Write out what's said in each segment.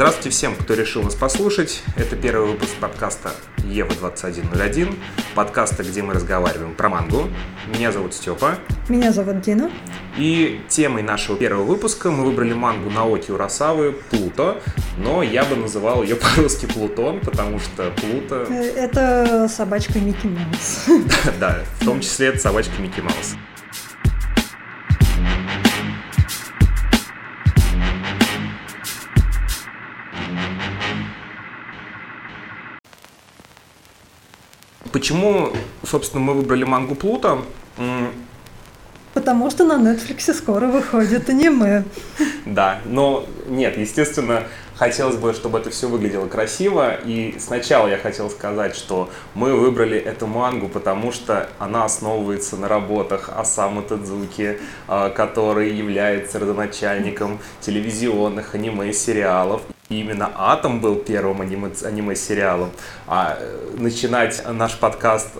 Здравствуйте всем, кто решил нас послушать. Это первый выпуск подкаста Ева 2101, подкаста, где мы разговариваем про мангу. Меня зовут Степа. Меня зовут Дина. И темой нашего первого выпуска мы выбрали мангу Наоки Урасавы «Плуто», но я бы называл ее по-русски «Плутон», потому что Плуто... Э, это собачка Микки Маус. Да, в том числе это собачка Микки Маус. Почему, собственно, мы выбрали мангу Плута? Потому что на Netflix скоро выходит аниме. Да, но нет, естественно, хотелось бы, чтобы это все выглядело красиво. И сначала я хотел сказать, что мы выбрали эту мангу, потому что она основывается на работах Осамы Тадзуки, а, который является родоначальником телевизионных аниме-сериалов. И именно «Атом» был первым аниме, аниме-сериалом. А э, начинать наш подкаст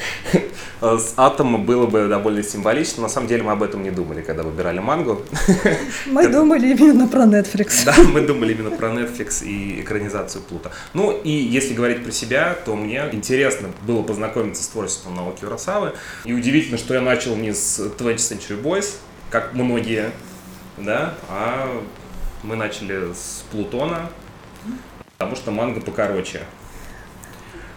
с «Атома» было бы довольно символично. На самом деле мы об этом не думали, когда выбирали мангу. Мы думали именно про Netflix. Да, мы думали именно про Netflix и экранизацию Плута. Ну и если говорить про себя, то мне интересно было познакомиться с творчеством Наоки Урасавы. И удивительно, что я начал не с 20th Century Boys, как многие, да, а мы начали с Плутона, потому что манга покороче.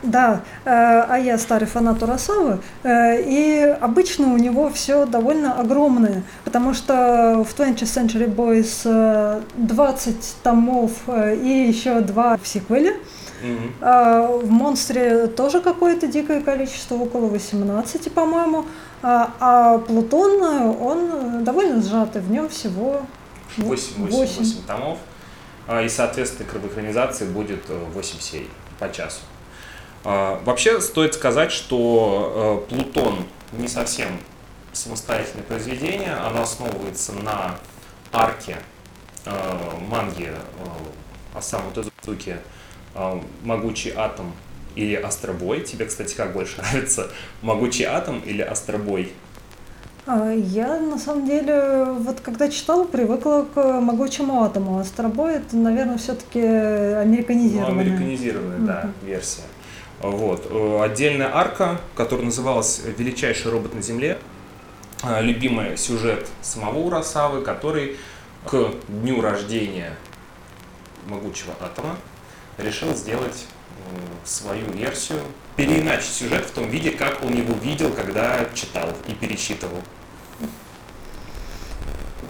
Да, э, а я старый фанат Урасавы, э, и обычно у него все довольно огромное, потому что в 20th Century Boys 20 томов и еще два в сиквеле. Mm-hmm. В «Монстре» тоже какое-то дикое количество, около 18, по-моему. А, а «Плутон», он довольно сжатый, в нем всего 8, 8, 8. 8 томов. А, и, соответственно, к экранизации будет 8 э, серий по часу. А, вообще стоит сказать, что э, Плутон не совсем самостоятельное произведение, оно основывается на арке э, манги Осаму Тезуки «Могучий атом» или «Астробой». Тебе, кстати, как больше нравится, «Могучий атом» или «Астробой»? А, я, на самом деле, вот когда читала, привыкла к могучему атому. Астробой это, наверное, все-таки американизированная. Ну, американизированная, mm-hmm. да, версия. Вот. Э, отдельная арка, которая называлась «Величайший робот на Земле». Э, любимый сюжет самого Урасавы, который к дню рождения могучего атома решил сделать свою версию, переиначить сюжет в том виде, как он его видел, когда читал и перечитывал.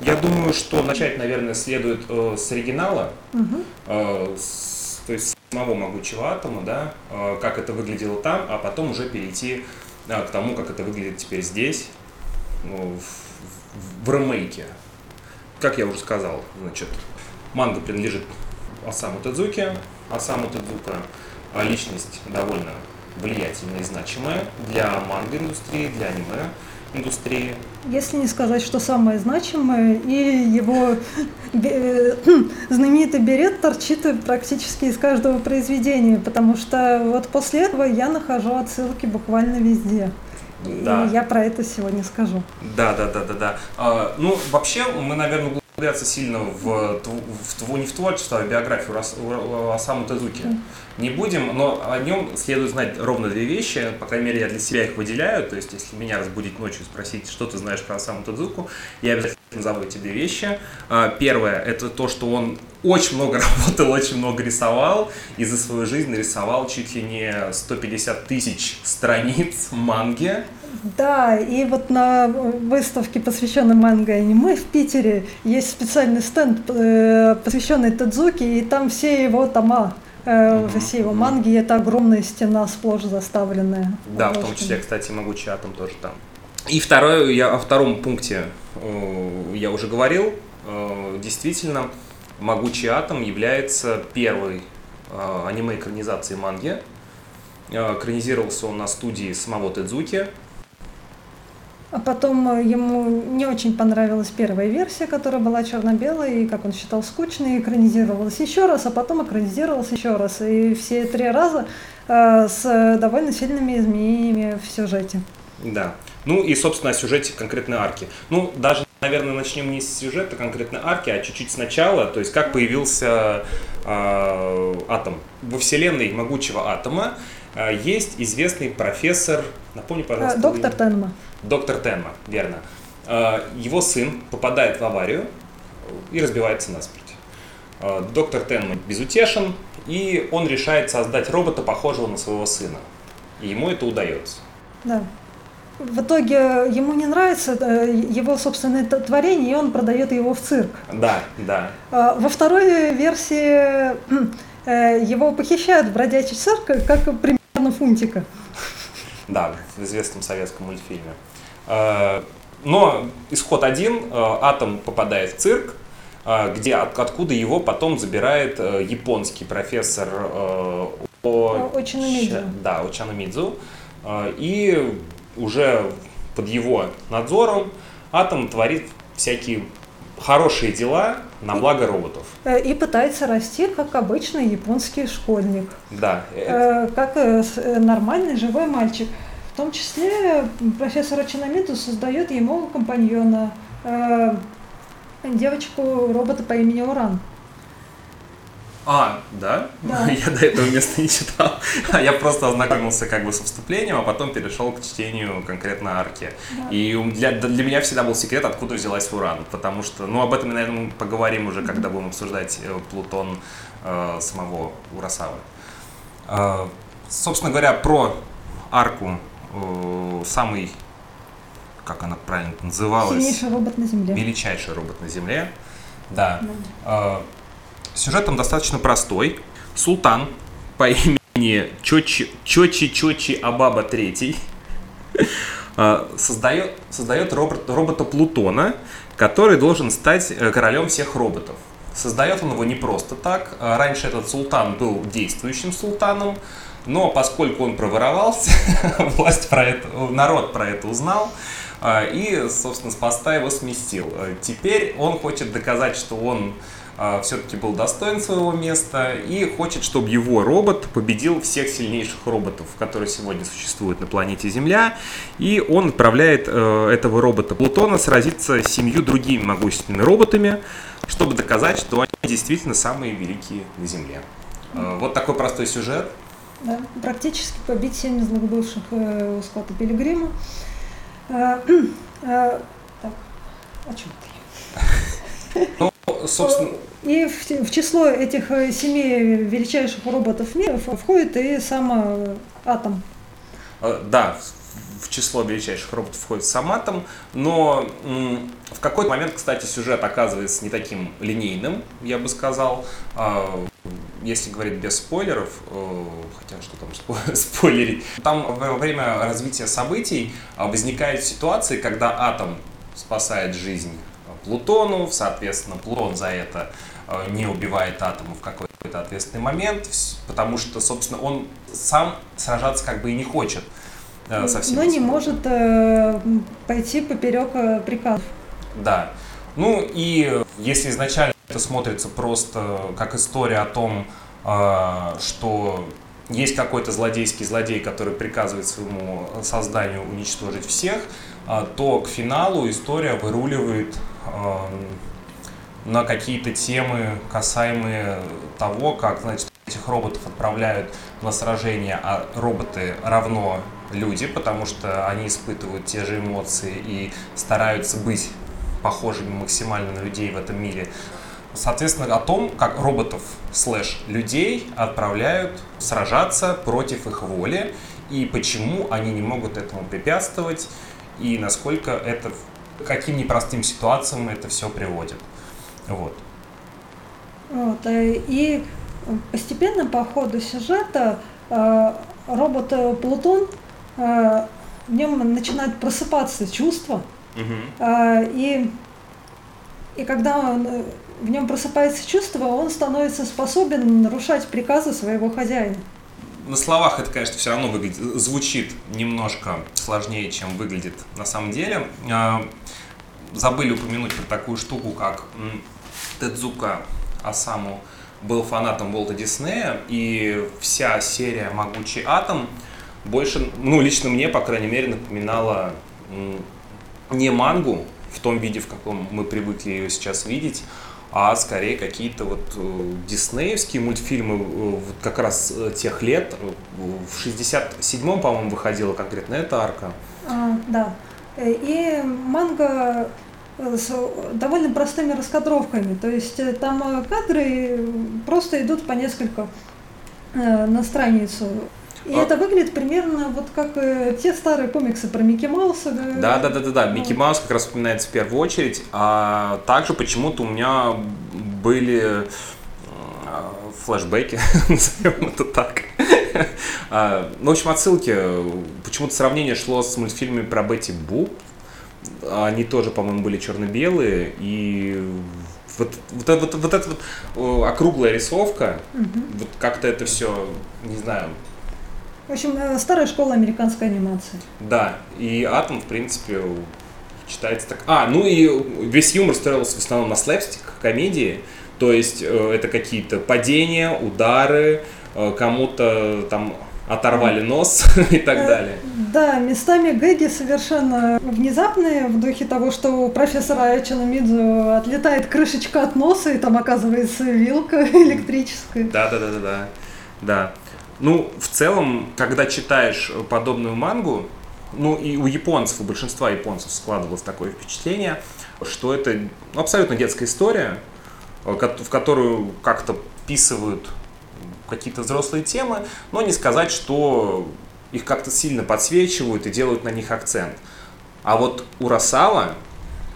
Я думаю, что начать, наверное, следует э, с оригинала, угу. э, с, то есть самого могучего атома, да, э, как это выглядело там, а потом уже перейти э, к тому, как это выглядит теперь здесь, ну, в, в, в ремейке. Как я уже сказал, значит, манга принадлежит Осаму Тедзуке. Осаму Тедзука а личность довольно влиятельная и значимая для манго-индустрии, для аниме индустрии. Если не сказать, что самое значимое, и его э, знаменитый берет торчит практически из каждого произведения, потому что вот после этого я нахожу отсылки буквально везде. Да. И я про это сегодня скажу. Да, да, да, да, да. А, ну, вообще, мы, наверное, углубляться сильно в, в, в, не в творчество, а в биографию Осаму Тезуки. Не будем, но о нем следует знать ровно две вещи, по крайней мере, я для себя их выделяю, то есть, если меня разбудить ночью и спросить, что ты знаешь про Осаму Тедзуку, я обязательно назову эти две вещи. А, первое, это то, что он очень много работал, очень много рисовал, и за свою жизнь нарисовал чуть ли не 150 тысяч страниц манги, да, и вот на выставке, посвященной манго и аниме в Питере, есть специальный стенд, э, посвященный Тадзуки, и там все его тома mm-hmm. все его манги, и это огромная стена, сплошь заставленная. Да, в том числе, кстати, могучий атом тоже там. И второе, я о втором пункте э, я уже говорил. Действительно, могучий атом является первой аниме-экранизацией манги. Экранизировался он на студии самого Тедзуки, а потом э, ему не очень понравилась первая версия, которая была черно-белой, и, как он считал, скучной, экранизировалась еще раз, а потом экранизировалась еще раз. И все три раза э, с довольно сильными изменениями в сюжете. Да. Ну и, собственно, о сюжете конкретной арки. Ну, даже наверное, начнем не с сюжета конкретно арки, а чуть-чуть сначала, то есть как появился э, атом. Во вселенной могучего атома э, есть известный профессор, напомни, пожалуйста. Доктор Тенма. Доктор Тенма, верно. Э, его сын попадает в аварию и разбивается насмерть. Э, доктор Тенма безутешен, и он решает создать робота, похожего на своего сына. И ему это удается. Да. В итоге ему не нравится э, его собственное творение, и он продает его в цирк. Да, да. Во второй версии его похищают в бродячий цирк, как примерно Фунтика. Да, в известном советском мультфильме. Э, но исход один, Атом попадает в цирк, где, откуда его потом забирает японский профессор о... Очанамидзу. Да, Очанамидзу. И уже под его надзором Атом творит всякие хорошие дела на благо роботов. Э, и пытается расти, как обычный японский школьник. Да. Э, как э, нормальный живой мальчик. В том числе профессор Чинамиту создает ему компаньона, девочку-робота по имени Уран. А, да? да? Я до этого места не читал. А я просто ознакомился как бы со вступлением, а потом перешел к чтению конкретно арки. Да. И для, для меня всегда был секрет, откуда взялась Уран. Потому что, ну, об этом, наверное, мы поговорим уже, когда будем обсуждать э, Плутон э, самого Урасавы. Э, собственно говоря, про арку э, самый, как она правильно называлась? Сильнейший робот на Земле. Величайший робот на Земле. Да. да. Э, Сюжет там достаточно простой. Султан по имени Чочи Чочи, Чочи Абаба III создает, создает робот, робота Плутона, который должен стать э, королем всех роботов. Создает он его не просто так. А раньше этот султан был действующим султаном, но поскольку он проворовался, власть про это, народ про это узнал, а, и, собственно, с поста его сместил. Э, теперь он хочет доказать, что он а, все-таки был достоин своего места и хочет, чтобы его робот победил всех сильнейших роботов, которые сегодня существуют на планете Земля. И он отправляет э, этого робота Плутона сразиться с семью другими могущественными роботами, чтобы доказать, что они действительно самые великие на Земле. Э, вот такой простой сюжет. Да, практически побить семь злых бывших э, у Скотта Пилигрима. Э, э, так, о чем ты? Ну, собственно, и в, в число этих э, семи величайших роботов мира входит и сам э, атом. Э, да, в число величайших роботов входит сам атом, но в какой-то момент, кстати, сюжет оказывается не таким линейным, я бы сказал. А, если говорить без спойлеров, хотя что там спойлерить, там во время развития событий возникает ситуация, когда атом спасает жизнь Плутону, соответственно, Плутон за это э, не убивает атома в какой-то ответственный момент, потому что, собственно, он сам сражаться как бы и не хочет э, со всеми. Но не может э, пойти поперек э, приказов. Да. Ну и если изначально это смотрится просто как история о том, э, что есть какой-то злодейский злодей, который приказывает своему созданию уничтожить всех, э, то к финалу история выруливает на какие-то темы, касаемые того, как, значит, этих роботов отправляют на сражение, а роботы равно люди, потому что они испытывают те же эмоции и стараются быть похожими максимально на людей в этом мире. Соответственно, о том, как роботов слэш людей отправляют сражаться против их воли и почему они не могут этому препятствовать и насколько это каким непростым ситуациям это все приводит. Вот. Вот, э, и постепенно по ходу сюжета э, робот э, Плутон, в нем начинают просыпаться чувства, угу. и, и когда он, в нем просыпается чувство, он становится способен нарушать приказы своего хозяина. На словах это, конечно, все равно выглядит, звучит немножко сложнее, чем выглядит на самом деле. Забыли упомянуть про такую штуку, как Тедзука Асаму был фанатом Волта Диснея, и вся серия «Могучий атом» больше, ну, лично мне, по крайней мере, напоминала не мангу, в том виде, в каком мы привыкли ее сейчас видеть, а скорее какие-то вот э, диснеевские мультфильмы э, вот как раз э, тех лет. В 67-м, по-моему, выходила конкретно эта арка. А, да. И манга с довольно простыми раскадровками. То есть там кадры просто идут по несколько на страницу. И а... это выглядит примерно вот как э, те старые комиксы про Микки Мауса. Да, да, да, да, да. Микки Маус как раз вспоминается в первую очередь. А также почему-то у меня были флешбеки, назовем это так. а, ну, в общем, отсылки. Почему-то сравнение шло с мультфильмами про Бетти Бу. Они тоже, по-моему, были черно-белые. И вот, вот, вот, вот эта вот округлая рисовка, угу. вот как-то это все, не знаю, в общем, э, старая школа американской анимации. Да, и Атом, в принципе, читается так. А, ну и весь юмор строился в основном на слэпстик, комедии. То есть э, это какие-то падения, удары, э, кому-то там оторвали нос и так далее. Да, местами гэги совершенно внезапные, в духе того, что у профессора Эчинамидзу отлетает крышечка от носа, и там оказывается вилка электрическая. Да, да, да, да, да. Да. Ну, в целом, когда читаешь подобную мангу, ну и у японцев, у большинства японцев складывалось такое впечатление, что это абсолютно детская история, э, в которую как-то вписывают какие-то взрослые темы, но не сказать, что их как-то сильно подсвечивают и делают на них акцент. А вот у Урасава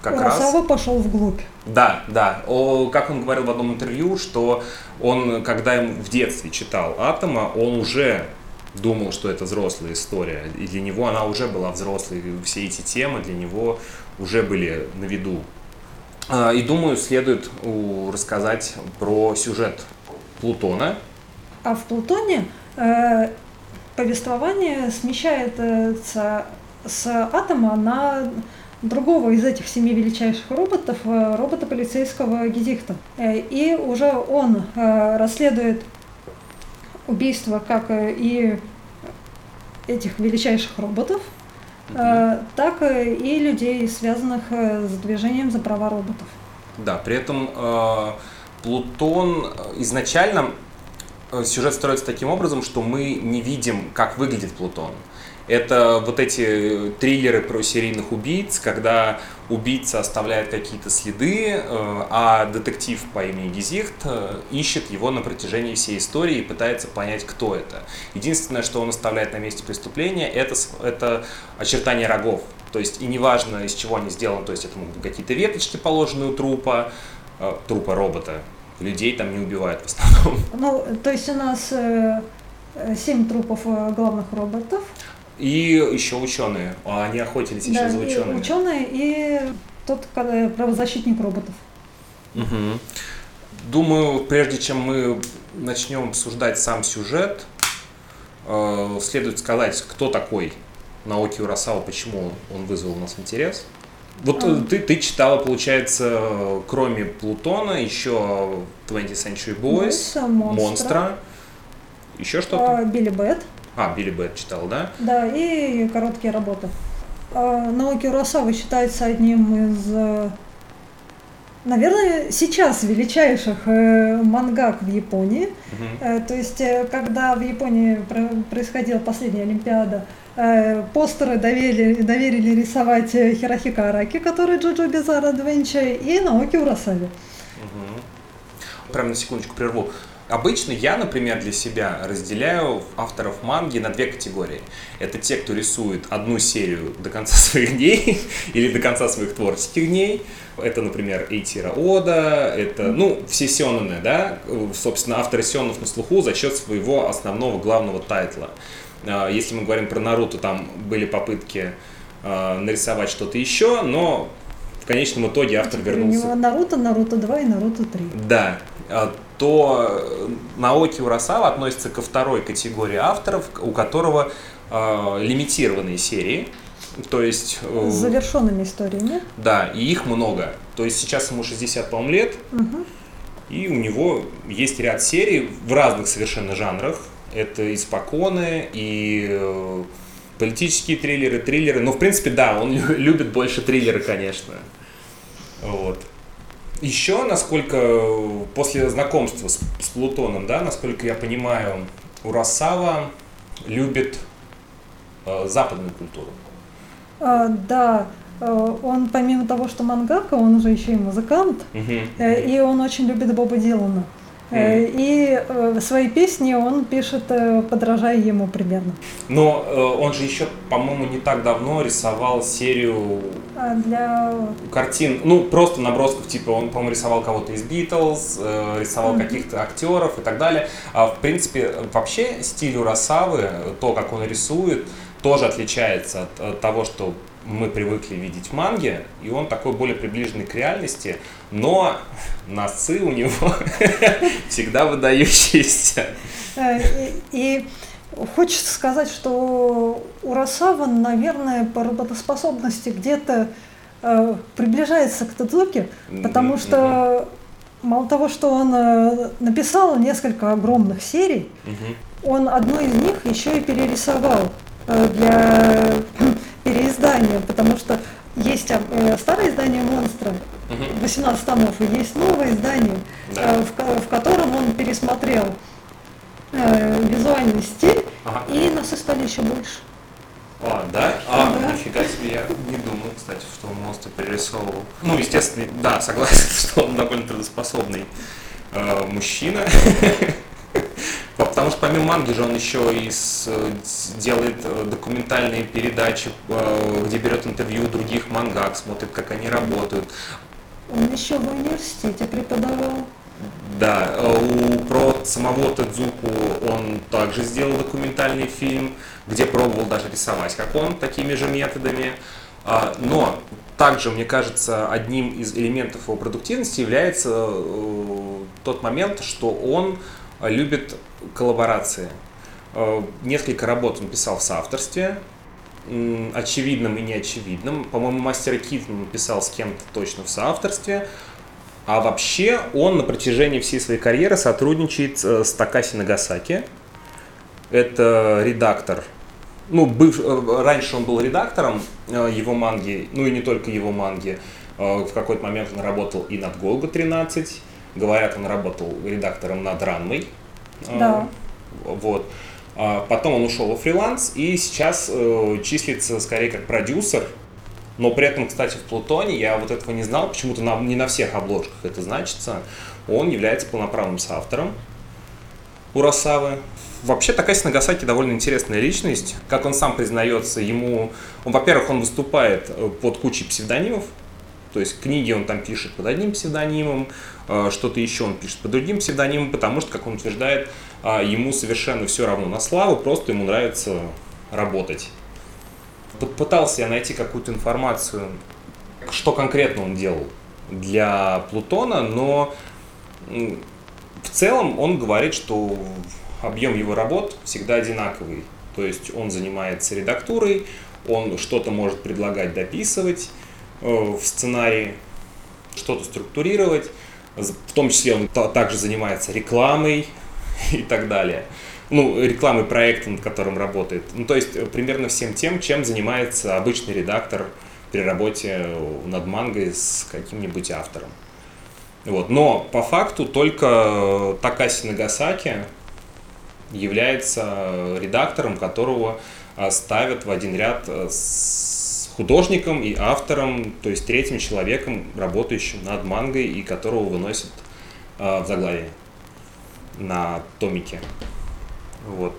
как Урасава раз... пошел вглубь. Да, да. О, как он говорил в одном интервью, что он, когда ему в детстве читал «Атома», он уже думал, что это взрослая история. И для него она уже была взрослой. Все эти темы для него уже были на виду. А, и думаю, следует рассказать про сюжет Плутона. А в Плутоне э, повествование смещается с атома на другого из этих семи величайших роботов, э, робота полицейского Гизихта. Э, и уже он э, расследует убийство, как и этих величайших роботов, так и людей, связанных с движением за права роботов. Да, при этом Плутон изначально сюжет строится таким образом, что мы не видим, как выглядит Плутон. Это вот эти триллеры про серийных убийц, когда убийца оставляет какие-то следы, э, а детектив по имени Гизихт э, ищет его на протяжении всей истории и пытается понять, кто это. Единственное, что он оставляет на месте преступления, это, это очертания рогов. То есть и неважно, из чего они сделаны, то есть это могут быть какие-то веточки, положенные у трупа, э, трупа робота. Людей там не убивают в основном. Ну, то есть у нас э, семь трупов главных роботов. И еще ученые. А они охотились еще да, за учеными. И ученые и тот правозащитник роботов. Угу. Думаю, прежде чем мы начнем обсуждать сам сюжет, э, следует сказать, кто такой Наоки Урасава, почему он вызвал у нас интерес. Вот а. ты, ты читала, получается, кроме Плутона, еще 20th Century Boys, Монстра, Монстра еще что-то? А, Billy Bat. А, Billy Bat читал, да? Да, и короткие работы. А, Наоки Урасава считается одним из, наверное, сейчас величайших э, мангак в Японии. Угу. То есть, э, когда в Японии происходила последняя Олимпиада, постеры доверили, доверили рисовать Хирохика Араки, который Джоджо Бизар Адвенча, и Наоки Урасаве. Угу. Прям на секундочку прерву. Обычно я, например, для себя разделяю авторов манги на две категории. Это те, кто рисует одну серию до конца своих дней или до конца своих творческих дней. Это, например, Эйтира Ода, это, ну, все сёнэны, да, собственно, авторы сёнов на слуху за счет своего основного главного тайтла. А, если мы говорим про Наруто, там были попытки а, нарисовать что-то еще, но в конечном итоге автор вернулся. У него Наруто, Наруто 2 и Наруто 3. Да, а, то Наоки Урасава относится ко второй категории авторов, у которого э, лимитированные серии. То есть... Э, С завершенными историями. Да, и их много. То есть сейчас ему 60, по лет, угу. и у него есть ряд серий в разных совершенно жанрах. Это испоконы, и э, политические триллеры, триллеры. Но, в принципе, да, он любит больше триллеры, конечно. Вот. Еще, насколько после знакомства с, с Плутоном, да, насколько я понимаю, Урасава любит э, западную культуру. А, да, э, он помимо того, что мангака, он же еще и музыкант, Угу. и он очень любит Боба Дилана. Э, И э, свои песни он пишет, э, подражая ему примерно. Но э, он же еще, по-моему, не так давно рисовал серию А для... картин, ну, просто набросков, типа, он, по-моему, рисовал кого-то из Битлз, э, рисовал Мгм. каких-то актеров и так далее. А, в принципе, вообще стиль Урасавы, то, как он рисует, тоже отличается от, от того, что мы привыкли видеть в манге, и он такой более приближенный к реальности, но носы у него всегда выдающиеся. И, и хочется сказать, что Урасава, наверное, по работоспособности где-то э, приближается к Тадзуке, потому что мало того, что он э, написал несколько огромных серий, он одну из них еще и перерисовал э, для переиздания, потому что есть старое издание «Монстра». 18 томов, и есть новое издание, Да. э, в, в котором он пересмотрел э, визуальный стиль, Ага. и носы стали еще больше. А, да? А, Да. нифига себе, я не думал, кстати, что он монстр перерисовывал. Ну, естественно, да, согласен, что он довольно трудоспособный э, мужчина. Потому что помимо манги же он еще и с- с- делает э, документальные передачи, э, где берет интервью других мангак, смотрит, как они работают. Он еще в университете преподавал. Да, э, у, про самого Тедзуку он также сделал документальный фильм, где пробовал даже рисовать, как он, такими же методами. А, Но также, мне кажется, одним из элементов его продуктивности является э, тот момент, что он любит коллаборации. Э, Несколько работ он писал в соавторстве, очевидным и неочевидным. По-моему, мастера Китон писал с кем-то точно в соавторстве. А вообще он на протяжении всей своей карьеры сотрудничает э, с Такаси Нагасаки. Это редактор. Ну, быв- э, раньше он был редактором э, его манги, ну и не только его манги. В какой-то момент он работал и над Голго 13. Говорят, он работал редактором над Ранмой. Да. Вот. А Потом он ушел во фриланс и сейчас э, числится скорее как продюсер. Но при этом, кстати, в Плутоне, я вот этого не знал, почему-то на- не на всех обложках это значится, он является полноправным соавтором Урасавы. Вообще Такаси Нагасаки довольно интересная личность. Как он сам признается, ему, во-первых, он выступает э, под кучей псевдонимов, то есть книги он там пишет под одним псевдонимом, что-то еще он пишет под другим псевдонимом, потому что, как он утверждает, а, ему совершенно все равно на славу, просто ему нравится работать. Пытался я найти какую-то информацию, что конкретно он делал для Плутона, но в целом он говорит, что объем его работ всегда одинаковый. То есть он занимается редактурой, он что-то может предлагать дописывать э, в сценарии, что-то структурировать. В том числе он та- также занимается рекламой и так далее. Ну, рекламой проекта, над которым работает. Ну, то есть э, примерно всем тем, чем занимается обычный редактор при работе э, над мангой с каким-нибудь автором. Вот. Но по факту только Такаси Нагасаки является редактором, которого ставят в один ряд с художником и автором, то есть третьим человеком, работающим над мангой и которого выносят а, в заглавие на томике. Вот.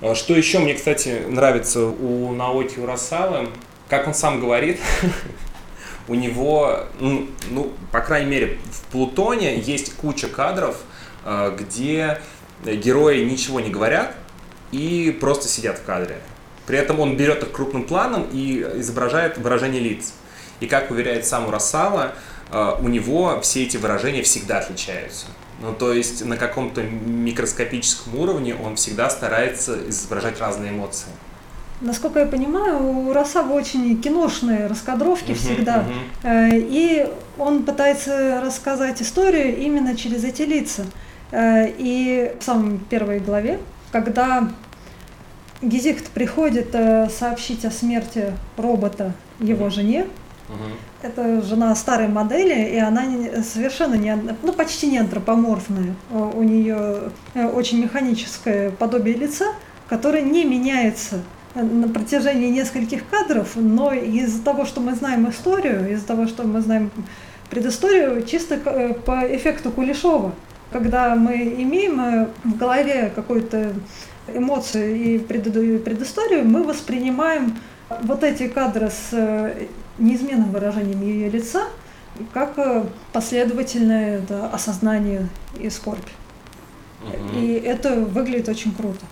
А Что еще мне, кстати, нравится у Наоки Урасавы, как он сам говорит, у него, ну, ну, по крайней мере, в Плутоне есть куча кадров, э, где герои ничего не говорят и просто сидят в кадре. При этом он берет их крупным планом и изображает выражение лиц. И как уверяет сам Урасава, э, у него все эти выражения всегда отличаются. Ну, то есть на каком-то микроскопическом уровне он всегда старается изображать разные эмоции. Насколько я понимаю, у Росавы очень киношные раскадровки Мгм, всегда. Э, И он пытается рассказать историю именно через эти лица. Э, И в самой первой главе, когда Гизикт приходит э, сообщить о смерти робота его жене, Это жена старой модели, и она совершенно не, ну почти не антропоморфная. У нее э, очень механическое подобие лица, которое не меняется на протяжении нескольких кадров, но из-за того, что мы знаем историю, из-за того, что мы знаем предысторию, чисто э, по эффекту Кулешова, когда мы имеем э, в голове какую-то эмоцию и предысторию, мы воспринимаем вот эти кадры с э, неизменным выражением ее лица как последовательное да, осознание и скорбь. Угу. И это выглядит очень круто.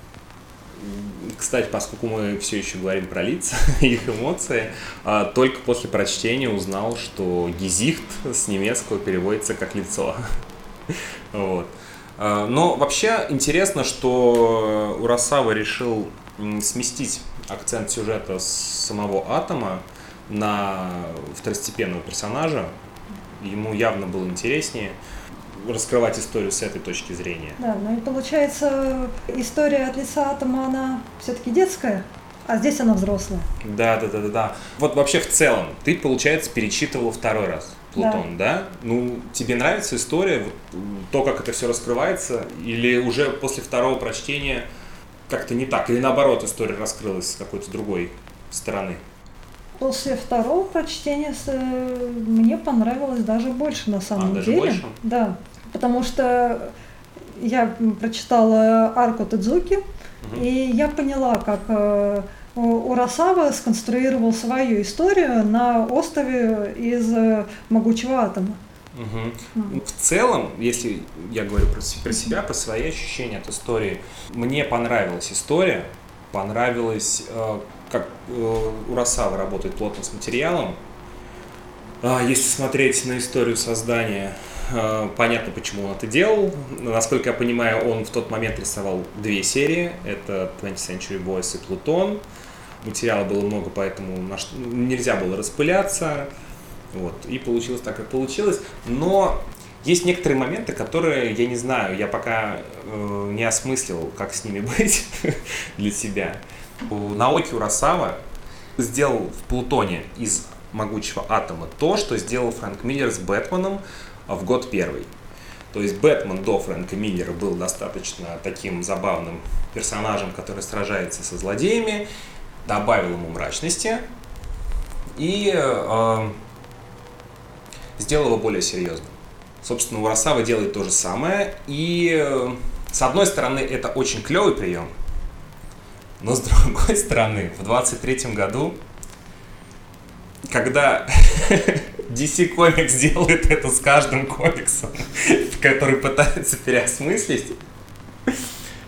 Кстати, поскольку мы все еще говорим про лица их эмоции, а, только после прочтения узнал, что Гизихт с немецкого переводится как лицо. Вот. А, но вообще интересно, что Урасава решил сместить акцент сюжета с самого атома на второстепенного персонажа. Ему явно было интереснее раскрывать историю с этой точки зрения. Да, ну и получается, история от лица атома, она все-таки детская, а здесь она взрослая. Да, да, да, да, да. Вот вообще в целом, ты, получается, перечитывал второй раз Плутон, да? да? Ну, тебе нравится история, вот, то, как это все раскрывается, или уже после второго прочтения как-то не так, или наоборот, история раскрылась с какой-то другой стороны? После второго прочтения э, мне понравилось даже больше на самом а, деле. Даже больше? Да потому что я прочитала арку Тедзуки, угу. и я поняла, как э, Урасава сконструировал свою историю на острове из э, могучего атома. Угу. Mm. В целом, если я говорю про, про себя, про свои ощущения от истории, мне понравилась история, понравилось, э, как э, Урасава работает плотно с материалом. Э, если смотреть на историю создания Э, понятно, почему он это делал. Насколько я понимаю, он в тот момент рисовал две серии. Это 20th Century Boys и Плутон. Материала было много, поэтому нельзя было распыляться. Вот. И получилось так, как получилось. Но есть некоторые моменты, которые, я не знаю, я пока э, не осмыслил, как с ними быть для себя. Наоки Урасава сделал в Плутоне из могучего атома то, что сделал Фрэнк Миллер с Бэтменом в год первый. То есть Бэтмен до Фрэнка Миллера был достаточно таким забавным персонажем, который сражается со злодеями, добавил ему мрачности и э, сделал его более серьезным. Собственно, Урасава делает то же самое, и э, с одной стороны это очень клевый прием, но с другой стороны, в 23 году, когда DC Comics делает это с каждым комиксом, который пытается переосмыслить.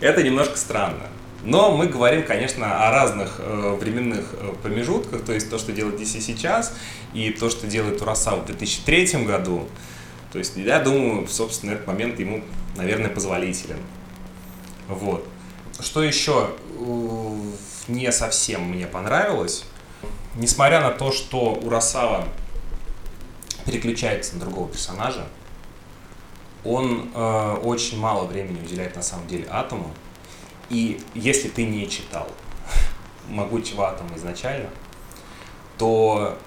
Это немножко странно. Но мы говорим, конечно, о разных э, временных э, промежутках, то есть то, что делает DC сейчас, и то, что делает Урасава в 2003 году. То есть я думаю, собственно, этот момент ему, наверное, позволителен. Вот. Что еще э, не совсем мне понравилось, несмотря на то, что Урасава переключается на другого персонажа. Он э, очень мало времени уделяет на самом деле атому. И если ты не читал могучего атома изначально, то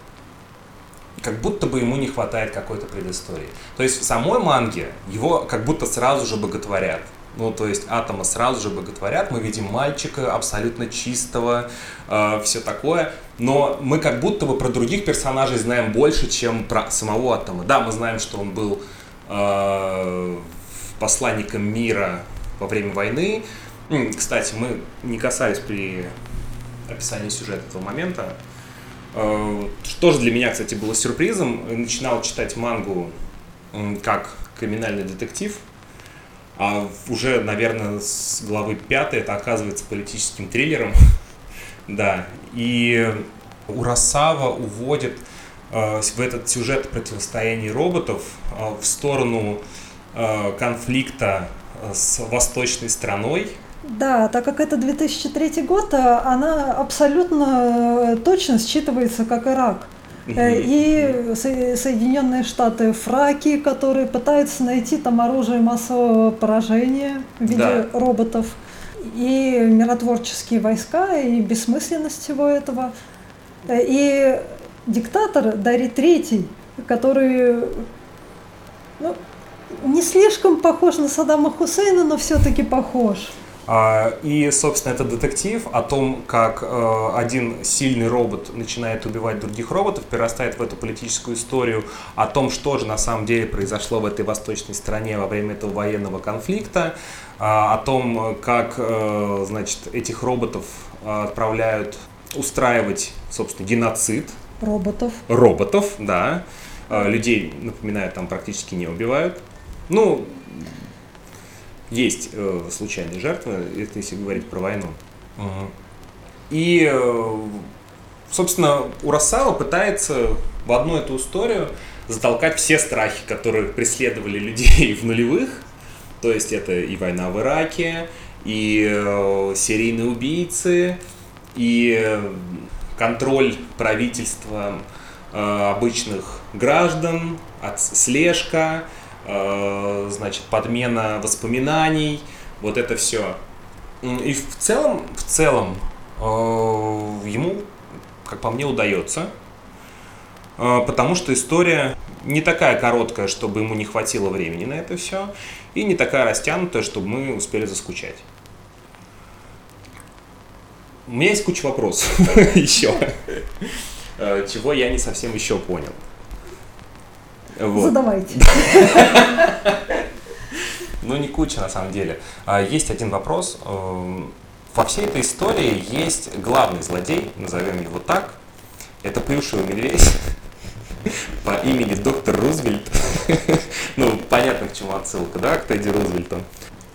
как будто бы ему не хватает какой-то предыстории. То есть в самой манге его как будто сразу же боготворят. Ну, то есть атома сразу же боготворят, мы видим мальчика абсолютно чистого, э, все такое, но мы как будто бы про других персонажей знаем больше, чем про самого атома. Да, мы знаем, что он был э, посланником мира во время войны. Кстати, мы не касались при описании сюжета этого момента. Э, что же для меня, кстати, было сюрпризом. Начинал читать мангу как криминальный детектив – а уже, наверное, с главы 5 это оказывается политическим триллером. да. И Урасава уводит э, в этот сюжет противостояния роботов э, в сторону конфликта с восточной страной. Да, так как это 2003 год, э, она абсолютно э, точно считывается как Ирак. Э, и Соединенные Штаты фраки, которые пытаются найти там оружие массового поражения в виде да. роботов, и миротворческие войска, и бессмысленность всего этого. И диктатор Дарий Третий, который ну, не слишком похож на Саддама Хусейна, но все-таки похож. А, и, собственно, это детектив о том, как э, один сильный робот начинает убивать других роботов, перерастает в эту политическую историю о том, что же на самом деле произошло в этой восточной стране во время этого военного конфликта, а, о том, как, э, значит, этих роботов отправляют устраивать, собственно, геноцид. Роботов. Роботов, да. Людей, напоминаю, там практически не убивают. Ну, есть э, случайные жертвы, это если говорить про войну. Угу. И, э, собственно, Урасава пытается в одну эту историю затолкать все страхи, которые преследовали людей в нулевых. То есть это и война в Ираке, и э, серийные убийцы, и э, контроль правительства э, обычных граждан, от, слежка, значит, подмена воспоминаний, вот это все. И в целом, в целом э, ему, как по мне, удается, э, потому что история не такая короткая, чтобы ему не хватило времени на это все, и не такая растянутая, чтобы мы успели заскучать. У меня есть куча вопросов еще, э, чего я не совсем еще понял. Вот. Задавайте. Ну, не куча, на самом деле. А, есть один вопрос. Эм, во всей этой истории есть главный злодей, назовем его так. Это плюшевый медведь по имени доктор Рузвельт. ну, понятно, к чему отсылка, да, к Тедди Рузвельту.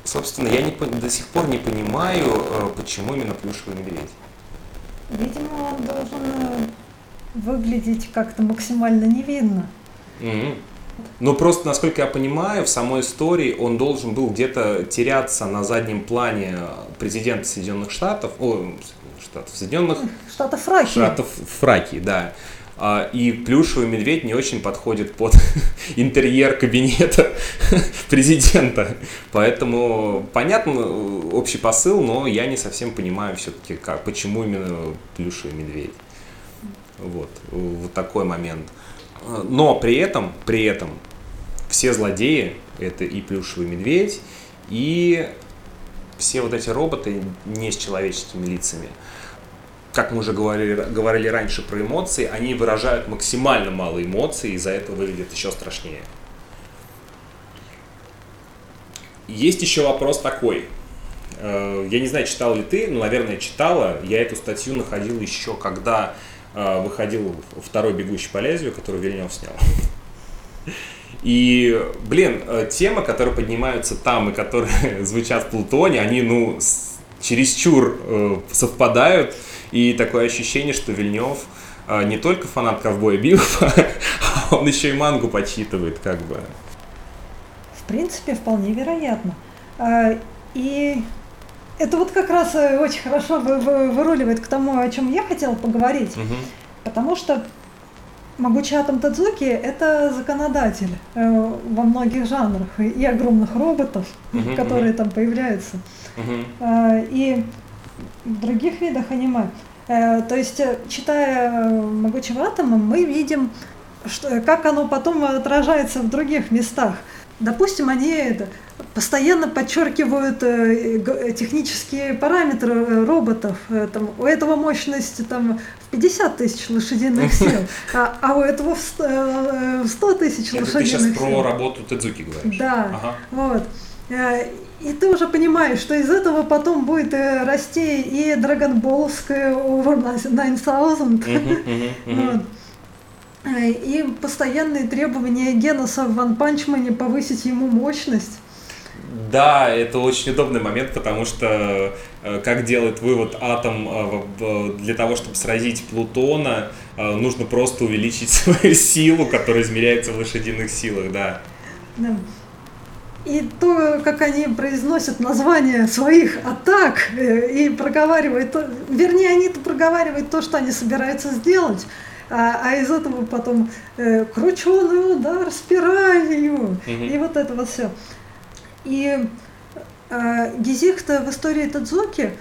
Собственно, я не, до сих пор не понимаю, э, почему именно плюшевый медведь. Видимо, он должен э, выглядеть как-то максимально невинно. Mm-hmm. Ну, просто, насколько я понимаю, в самой истории он должен был где-то теряться на заднем плане президента Соединенных Штатов, о, Штатов Соединенных Штатов Фраки. Штатов Фраки, да. А, и плюшевый медведь не очень подходит под интерьер кабинета президента. Поэтому понятно общий посыл, но я не совсем понимаю все-таки, как, почему именно плюшевый медведь. Вот, вот такой момент. Но при этом, при этом все злодеи это и плюшевый медведь, и все вот эти роботы не с человеческими лицами как мы уже говорили, говорили раньше про эмоции, они выражают максимально мало эмоций, и из-за этого выглядят еще страшнее. Есть еще вопрос такой. Э, я не знаю, читал ли ты, но, наверное, читала. Я эту статью находил еще, когда выходил второй «Бегущий по лезвию», который Вильнев снял. И, блин, э, темы, которые поднимаются там и которые звучат в Плутоне, они, ну, чересчур совпадают и такое ощущение, что Вильнев а, не только фанат ковбоя Бибопа, а он еще и мангу подсчитывает, как бы. В принципе, вполне вероятно. А, и это вот как раз э, очень хорошо выруливает к тому, о чем я хотела поговорить. Угу. Потому что Могучий атом Тадзуки – это законодатель э, во многих жанрах и огромных роботов, uh которые uh там появляются. uh Э, и в других видах аниме. Э, то есть, э, читая э, «Могучего атома», мы видим, что, как оно потом отражается в других местах. Допустим, они это, постоянно подчеркивают технические параметры роботов. Там, у этого мощность там, в 50 тысяч лошадиных сил, а, а у этого в 100 тысяч лошадиных сил. Ты сейчас про работу Тедзуки говоришь? Да, ага. вот. И ты уже понимаешь, что из этого потом будет э, расти и драгонболовская Over 9000. И постоянные требования Геноса в Ван Панчмане повысить ему мощность. Да, это очень удобный момент, потому что, э, как делает вывод атом, э, для того, чтобы сразить Плутона, нужно просто увеличить свою силу, которая измеряется в лошадиных силах, да. Да. И то, как они произносят название своих атак э, и проговаривают, вернее, они-то проговаривают то, что они собираются сделать, а, а из этого потом э, крученый удар спиралью, и вот это вот все. И э, Гизихта в истории Тадзуки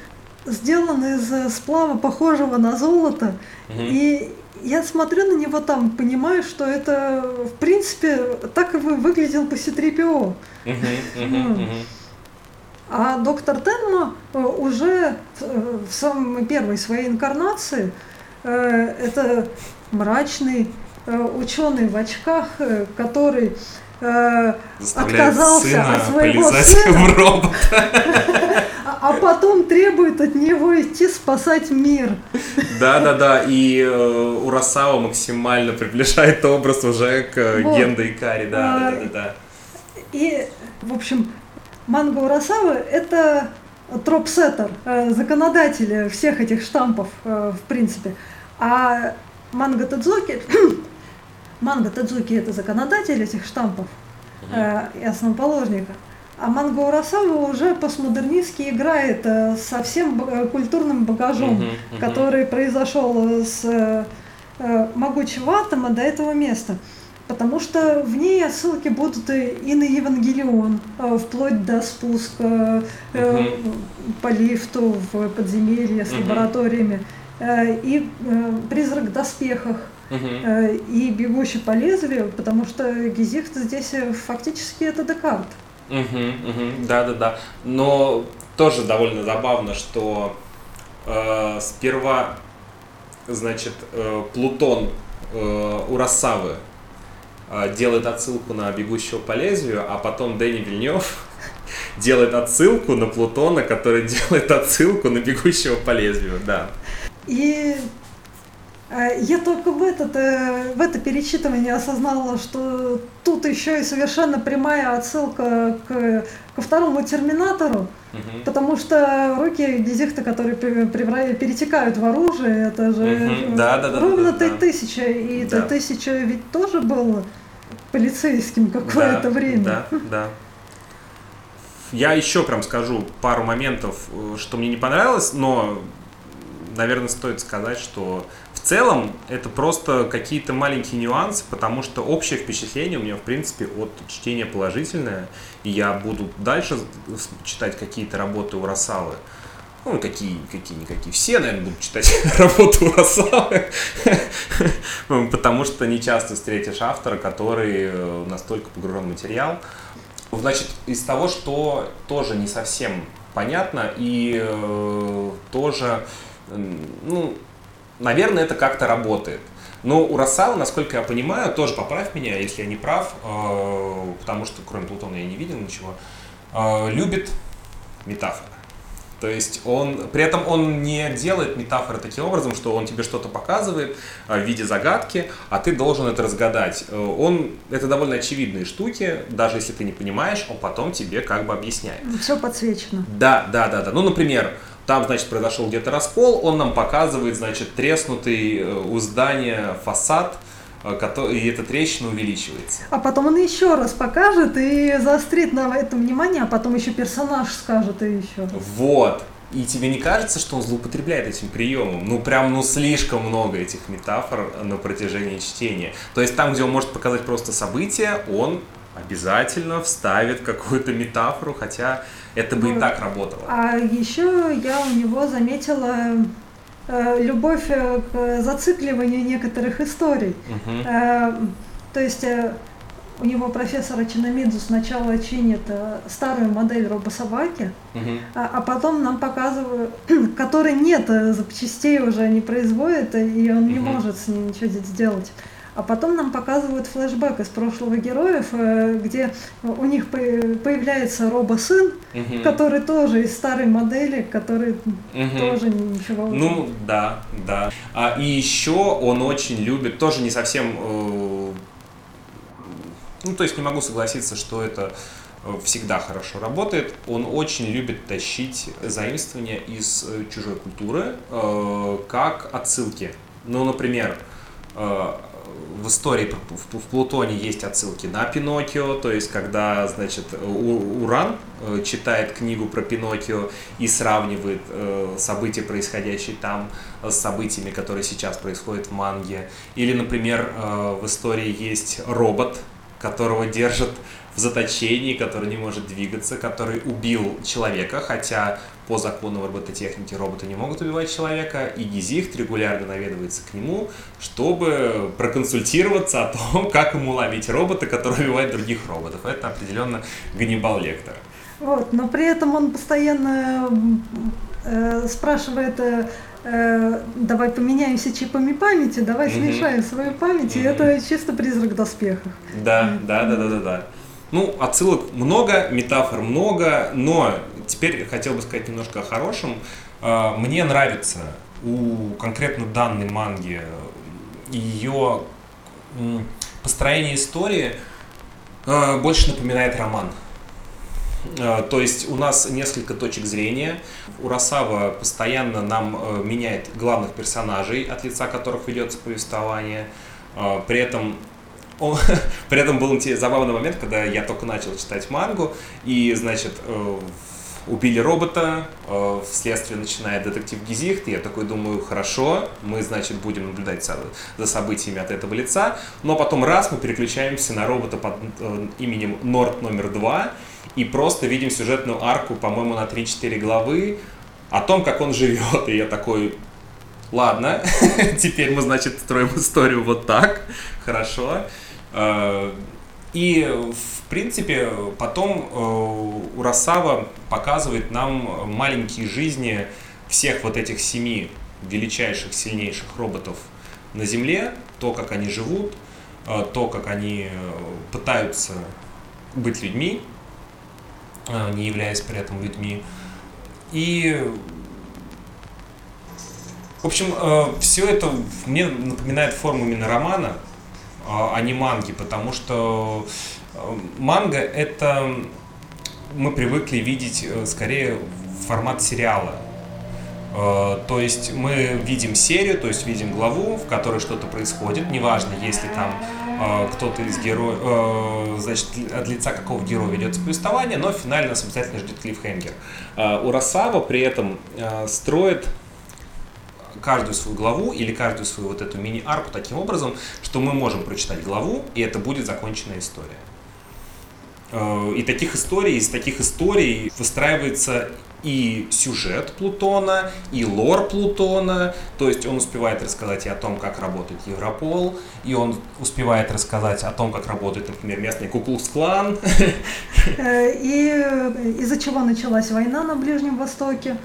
сделан из сплава, похожего на золото. И я смотрю на него там, понимаю, что это, в принципе, так и вы- выглядел бы C-3PO. Мгм, мгм, мгм. А доктор Тенма э, уже э, в самой первой своей инкарнации э, это мрачный ученый в очках, э, который э, отказался от своего сына. а а потом требует от него идти спасать мир. Да-да-да, и э, Урасава максимально приближает образ уже к э, Вот. Генда и Кари, А, да-да-да. И, в общем, манга Урасавы – это тропсеттер, э, законодатель всех этих штампов, э, в принципе. А манга Тедзуки, манга Тедзуки – это законодатель этих штампов э, и основоположника. А манга Урасавы уже постмодернистски играет э, со всем э, культурным багажом, который произошел с э, э, могучего атома до этого места. Потому что в ней отсылки будут и на Евангелион, э, вплоть до спуска э, по лифту в подземелье с Мгм. лабораториями, и э, призрак в доспехах, э, и бегущий по лезвию, потому что Гизихт здесь э, фактически это Декарт. Мгм, мгм, Да-да-да. Но тоже довольно забавно, что э, сперва, значит, э, Плутон э, Урасавы э, делает отсылку на «Бегущего по лезвию», а потом Дэнни Вильнев делает отсылку на Плутона, который делает отсылку на «Бегущего по лезвию», да. И э, я только в, этот, э, в это перечитывание осознала, что тут еще и совершенно прямая отсылка к, ко второму Терминатору, Мгм. потому что руки Гизихта, которые перетекают в оружие, это же Мгм. Да, да, да, ровно да, да. Т-1000, и Да. Т-1000 ведь тоже был полицейским какое-то Да, время. Да, да. Я еще прям скажу пару моментов, э, что мне не понравилось, но, наверное, стоит сказать, что в целом это просто какие-то маленькие нюансы, потому что общее впечатление у меня, в принципе, от чтения положительное, и я буду дальше читать какие-то работы у Росавы. Ну, какие, какие-никакие. Все, наверное, будут читать работу Урасавы, потому что не часто встретишь автора, который э, настолько погружен в материал. Значит, из того, что тоже не совсем понятно и э, тоже, ну, наверное, это как-то работает. Но у Рассала, насколько я понимаю, тоже поправь меня, если я не прав, э, потому что кроме Плутона я не видел ничего, э, любит метафоры. То есть он, при этом он не делает метафоры таким образом, что он тебе что-то показывает э, в виде загадки, а ты должен это разгадать. Он, это довольно очевидные штуки, даже если ты не понимаешь, он потом тебе как бы объясняет. Все подсвечено. Да, да, да, да. Ну, например, там, значит, произошел где-то раскол, он нам показывает, значит, треснутый э, у здания фасад, э, и эта трещина увеличивается. А потом он еще раз покажет и заострит на этом внимание, а потом еще персонаж скажет и еще. Вот. И тебе не кажется, что он злоупотребляет этим приемом? Ну, прям, ну, слишком много этих метафор на протяжении чтения. То есть там, где он может показать просто события, он обязательно вставит какую-то метафору, хотя это бы и Ну, так работало. А еще я у него заметила э, любовь э, к зацикливанию некоторых историй. Э, то есть у него профессор Чинамидзу сначала чинит старую модель робособаки, Мгм. а, а потом нам показывают, которой нет запчастей уже не производит, и он не Мгм. может с ней ничего сделать. А потом нам показывают флешбэк из прошлого героев, э, где у них по- появляется робосын, Мгм. который тоже из старой модели, который Мгм. тоже ничего. Ну, да, да. А, и еще он очень любит, тоже не совсем, э, ну, то есть не могу согласиться, что это э, всегда хорошо работает. Он очень любит тащить заимствования из э, чужой культуры э, как отсылки. Ну, например, э, в истории в, Плутоне есть отсылки на Пиноккио, то есть когда, значит, Уран э, читает книгу про Пиноккио и сравнивает э, события, происходящие там, с событиями, которые сейчас происходят в манге. Или, например, э, в истории есть робот, которого держат в заточении, который не может двигаться, который убил человека, хотя по закону робототехники роботы не могут убивать человека, и Гизихт регулярно наведывается к нему, чтобы проконсультироваться о том, как ему ловить робота, который убивает других роботов. Это определенно Ганнибал Лектор. Вот, но при этом он постоянно э, спрашивает, э, э, давай поменяемся чипами памяти, давай mm-hmm. смешаем свою память, mm-hmm. и это чисто призрак доспехов. Да, да, да, да, да, да. Ну, отсылок много, метафор много, но теперь хотел бы сказать немножко о хорошем. А, мне нравится у конкретно данной манги ее построение истории а, больше напоминает роман. А, то есть у нас несколько точек зрения. Урасава постоянно нам меняет главных персонажей, от лица которых ведется повествование. При этом он, при этом был забавный момент, когда я только начал читать мангу, и, значит, э, убили робота, э, вследствие начинает детектив Гизихт, и я такой думаю, хорошо, мы, значит, будем наблюдать за, событиями от этого лица, но потом раз мы переключаемся на робота под э, именем Норт номер два, и просто видим сюжетную арку, по-моему, на 3-4 главы о том, как он живет, и я такой, ладно, теперь мы, значит, строим историю вот так, хорошо, Э, и, в принципе, потом э, Урасава показывает нам маленькие жизни всех вот этих семи величайших, сильнейших роботов на Земле, то, как они живут, э, то, как они пытаются быть людьми, не являясь при этом людьми. И, в общем, все это мне напоминает форму именно романа, а, а не манги, потому что э, манга это мы привыкли видеть э, скорее формат сериала. Э, то есть мы видим серию, то есть видим главу, в которой что-то происходит, неважно, если там кто-то из героев, значит, от лица какого героя ведется повествование, но финально обязательно ждет клиффхенгер. Урасава при этом строит каждую свою главу или каждую свою вот эту мини-арку таким образом, что мы можем прочитать главу, и это будет законченная история. Э, и таких историй, из таких историй выстраивается и сюжет Плутона, и лор Плутона, то есть он успевает рассказать и о том, как работает Европол, и он успевает рассказать о том, как работает, например, местный Куклукс-клан. Э, и из-за чего началась война на Ближнем Востоке.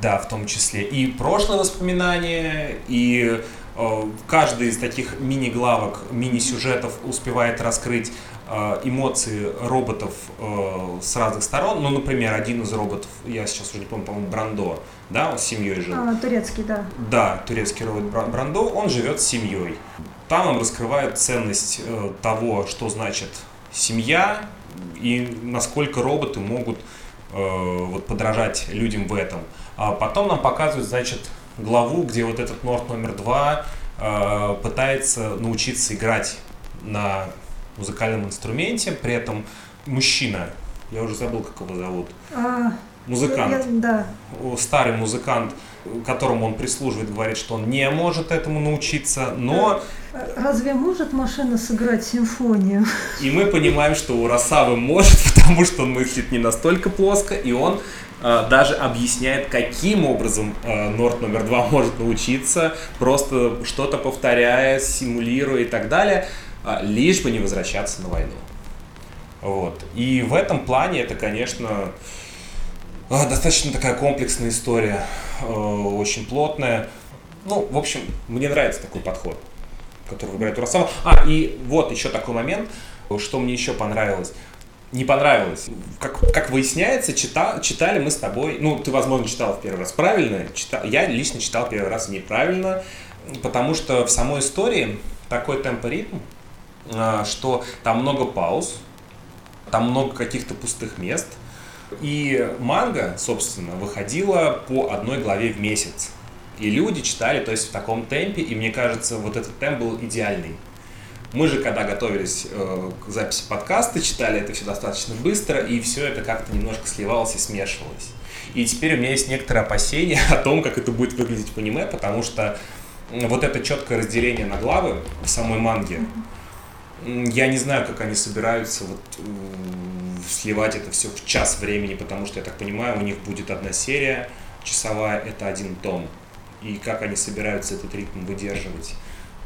Да, в том числе. И прошлое воспоминание, и э, каждый из таких мини-главок, мини-сюжетов успевает раскрыть э, эмоции роботов э, с разных сторон. Ну, например, один из роботов, я сейчас уже не помню, по-моему, Брандо, да, он с семьей жил. А, турецкий, да. Да, турецкий робот Брандо, он живет с семьей. Там он раскрывает ценность э, того, что значит семья и насколько роботы могут э, вот, подражать людям в этом. А потом нам показывают, значит, главу, где вот этот Норд номер два э, пытается научиться играть на музыкальном инструменте, при этом мужчина, я уже забыл, как его зовут, а, музыкант, я, да. старый музыкант, которому он прислуживает, говорит, что он не может этому научиться, но... Разве может машина сыграть симфонию? И мы понимаем, что у Росавы может, потому что он мыслит не настолько плоско, и он э, даже объясняет, каким образом э, Норд номер два может научиться, просто что-то повторяя, симулируя и так далее, э, лишь бы не возвращаться на войну. Вот. И в этом плане это, конечно, достаточно такая комплексная история, очень плотная. Ну, в общем, мне нравится такой подход, который выбирает Урасава. А, и вот еще такой момент, что мне еще понравилось не понравилось. Как, как выясняется, читал, читали мы с тобой, ну, ты, возможно, читал в первый раз правильно, читал, я лично читал первый раз неправильно, потому что в самой истории такой темпоритм, а, что там много пауз, там много каких-то пустых мест, и манга, собственно, выходила по одной главе в месяц. И люди читали, то есть в таком темпе, и мне кажется, вот этот темп был идеальный. Мы же, когда готовились э, к записи подкаста, читали это все достаточно быстро, и все это как-то немножко сливалось и смешивалось. И теперь у меня есть некоторые опасения о том, как это будет выглядеть в аниме, потому что вот это четкое разделение на главы в самой манге, Я не знаю, как они собираются вот сливать это все в час времени, потому что, я так понимаю, у них будет одна серия часовая, это один том. И как они собираются этот ритм выдерживать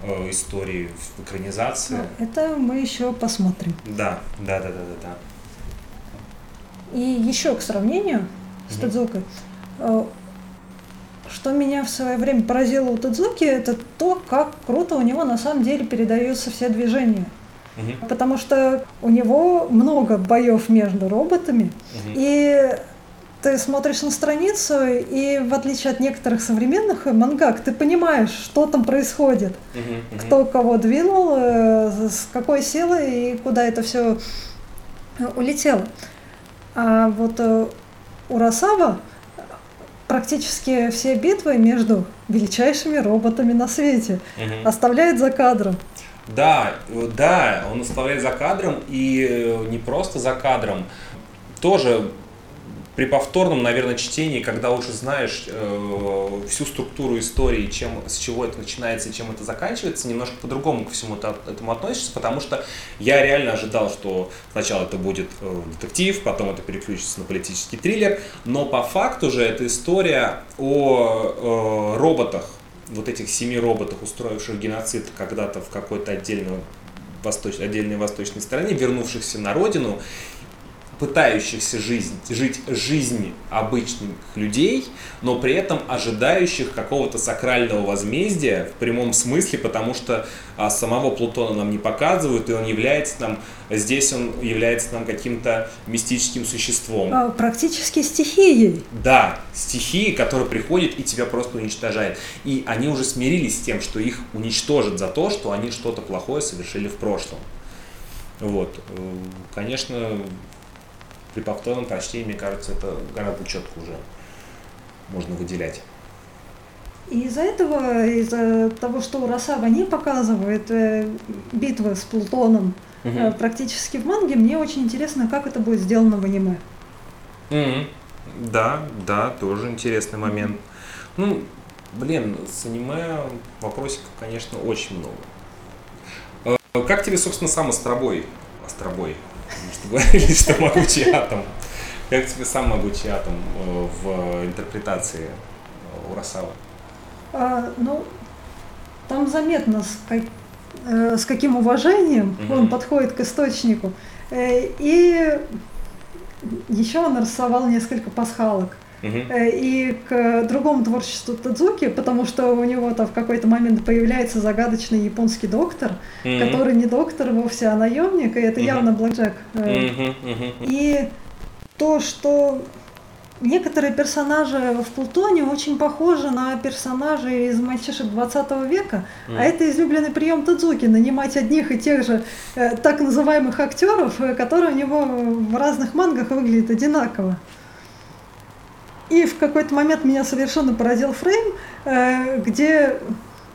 э, истории в экранизации. Ну, это мы еще посмотрим. Да, да, да, да, да, да. И еще к сравнению с Тадзукой, э, что меня в свое время поразило у Тадзуки, это то, как круто у него на самом деле передаются все движения. Угу. Потому что у него много боев между роботами, угу. и ты смотришь на страницу, и в отличие от некоторых современных мангак, ты понимаешь, что там происходит, угу, кто кого двинул, э, с какой силой и куда это все улетело. А вот э, у Росава практически все битвы между величайшими роботами на свете угу. оставляет за кадром. Да, да, он оставляет за кадром и э, не просто за кадром. Тоже при повторном, наверное, чтении, когда уже знаешь э, всю структуру истории, чем, с чего это начинается и чем это заканчивается, немножко по-другому ко всему это, этому относишься, потому что я реально ожидал, что сначала это будет э, детектив, потом это переключится на политический триллер, но по факту же это история о э, роботах, вот этих семи роботах, устроивших геноцид когда-то в какой-то отдельной восточ... отдельной восточной стране, вернувшихся на родину пытающихся жизнь, жить жизнь обычных людей, но при этом ожидающих какого-то сакрального возмездия в прямом смысле, потому что а, самого Плутона нам не показывают, и он является нам, здесь он является нам каким-то мистическим существом. А, практически стихией. Да, стихией, которая приходит и тебя просто уничтожает. И они уже смирились с тем, что их уничтожат за то, что они что-то плохое совершили в прошлом. Вот. Э, конечно, при повторном прочтении, мне кажется, это гораздо четко уже можно выделять. И из-за этого, из-за того, что Урасава не показывает э, битвы с Плутоном угу. э, практически в манге, мне очень интересно, как это будет сделано в аниме. mm Да, да, тоже интересный момент. Ну, блин, с аниме вопросиков, конечно, очень много. Э, как тебе, собственно, сам Остробой? Остробой что говорили, что могучий атом. Как тебе сам могучий атом э, в интерпретации э, Урасава? А, ну, там заметно, с, как, э, с каким уважением угу. он подходит к источнику. Э, и еще он нарисовал несколько пасхалок. Э, и к другому творчеству Тадзуки, потому что у него там в какой-то момент появляется загадочный японский доктор, который не доктор вовсе, а наемник, и это явно Блэкджек. Угу. И то, что некоторые персонажи в Плутоне очень похожи на персонажей из мальчишек 20 века, mm. а это излюбленный прием Тадзуки, нанимать одних и тех же э, так называемых актеров, э, которые у него в разных мангах выглядят одинаково. И в какой-то момент меня совершенно поразил фрейм, э, где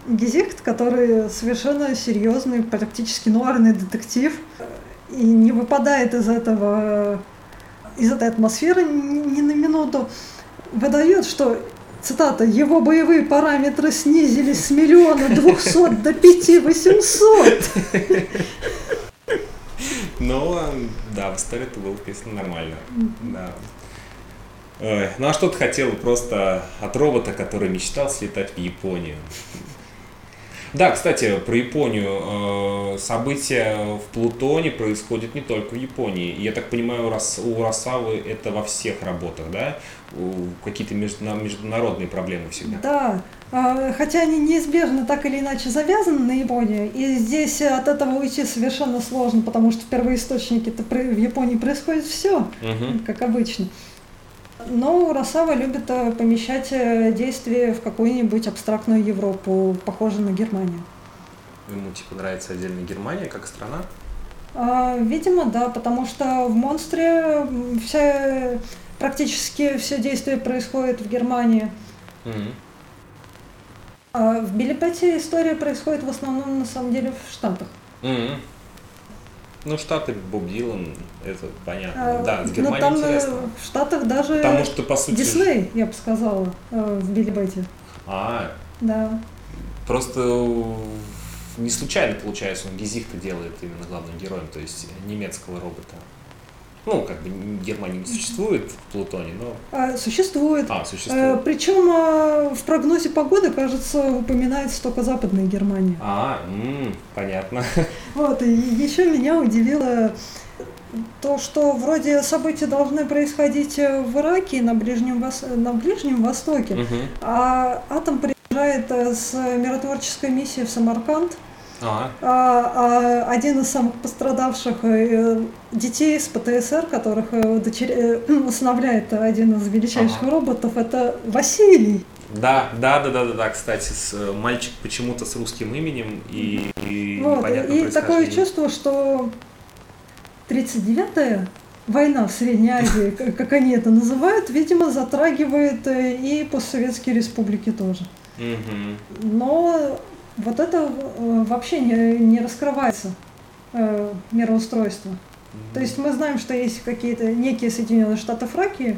Гизикт, который совершенно серьезный, практически нуарный детектив, и не выпадает из этого, из этой атмосферы ни на минуту, выдает, что цитата, его боевые параметры снизились с миллиона двухсот до пяти восемьсот. Ну, да, в истории это было вписано нормально. Да. Ой, ну а что ты хотел просто от робота, который мечтал слетать в Японию? Да, кстати, про Японию. Э, события в Плутоне происходят не только в Японии. Я так понимаю, у Росавы это во всех работах, да? Какие-то международные проблемы всегда. Да, а, хотя они неизбежно так или иначе завязаны на Японию, и здесь от этого уйти совершенно сложно, потому что в первоисточнике в Японии происходит все, угу. как обычно. Но Росава любит э, помещать э, действие в какую-нибудь абстрактную Европу, похожую на Германию. Ему типа нравится отдельно Германия как страна? А, видимо, да, потому что в монстре все, практически все действие происходит в Германии. Mm-hmm. А в Билипете история происходит в основном на самом деле в Штатах. Mm-hmm. Ну, Штаты, Боб Дилан, это понятно. А, да, с Германией там э, интересно. в Штатах даже Потому что, по сути... Дисней, я бы сказала, э, в Билли Бетти. А, да. Просто не случайно получается, он Гизихта делает именно главным героем, то есть немецкого робота. Ну, как бы Германии не существует в Плутоне, но... А, существует. А, существует. Э, причем э, в прогнозе погоды, кажется, упоминается только Западная Германия. А, м, понятно. Вот, и еще меня удивило то, что вроде события должны происходить в Ираке и на Ближнем, Вос... на Ближнем Востоке, Мгм. а Атом приезжает э, с миротворческой миссией в Самарканд, А, а, а один из самых пострадавших э, детей с ПТСР, которых э, удочер- э, усыновляет один из величайших Ага. роботов, это Василий. да, да, да, да, да, да, кстати, с, мальчик почему-то с русским именем и, и Вот, и такое чувство, что 39-я война в Средней Азии, как они это называют, видимо, затрагивает и постсоветские республики тоже. Но вот это э, вообще не, не раскрывается э, мироустройство. То есть мы знаем, что есть какие-то некие Соединенные Штаты Фракии,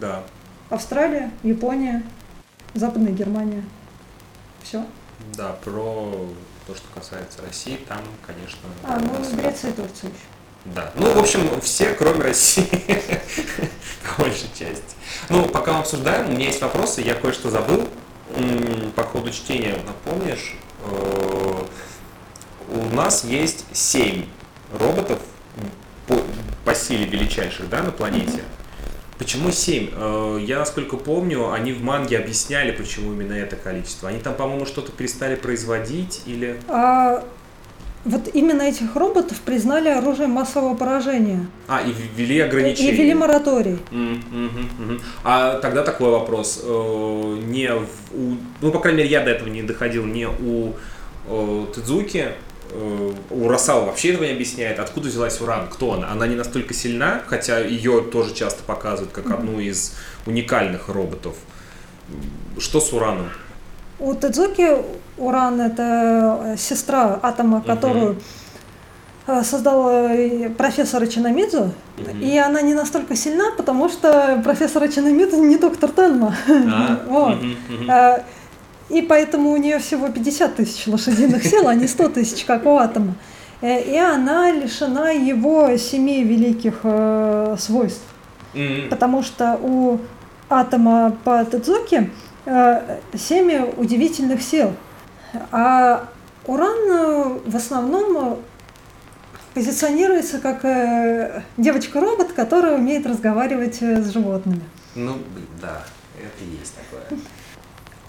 Да, Австралия, Япония, Западная Германия. Все. да, про то, что касается России, там, конечно... А, ну нас- Греция и Турция еще. Да. Ну, в общем, все, кроме России, по большей части. Ну, пока мы обсуждаем, у меня есть вопросы, я кое-что забыл. По ходу чтения напомнишь, у нас есть семь роботов по, по силе величайших, да, на планете. Почему семь? Э, Я, насколько помню, они в манге объясняли, почему именно это количество. Они там, по-моему, что-то перестали производить или... А вот именно этих роботов признали оружием массового поражения А, и ввели ограничения. и ввели мораторий. Мгм, мгм. А тогда такой вопрос. Э, Не у, ну, по крайней мере, я до этого не доходил, не у э, Тедзуки, э, у Росава вообще этого не объясняет, откуда взялась Уран, кто она. Она не настолько сильна, хотя ее тоже часто показывают как одну из уникальных роботов. Что с Ураном? У Тедзуки Уран это э, сестра атома, которую э, создал э, профессор Чинамидзу, и она не настолько сильна, потому что профессор Чинамидзу не доктор Тенма. А, Вот. И поэтому у нее всего 50 тысяч лошадиных сил, а не 100 тысяч, как у атома. И она лишена его семи великих э, свойств. Потому что у атома по Тедзуки э, семь удивительных сил. А уран э, в основном э, позиционируется как девочка-робот, которая умеет разговаривать с животными. Ну, да, это и есть такое.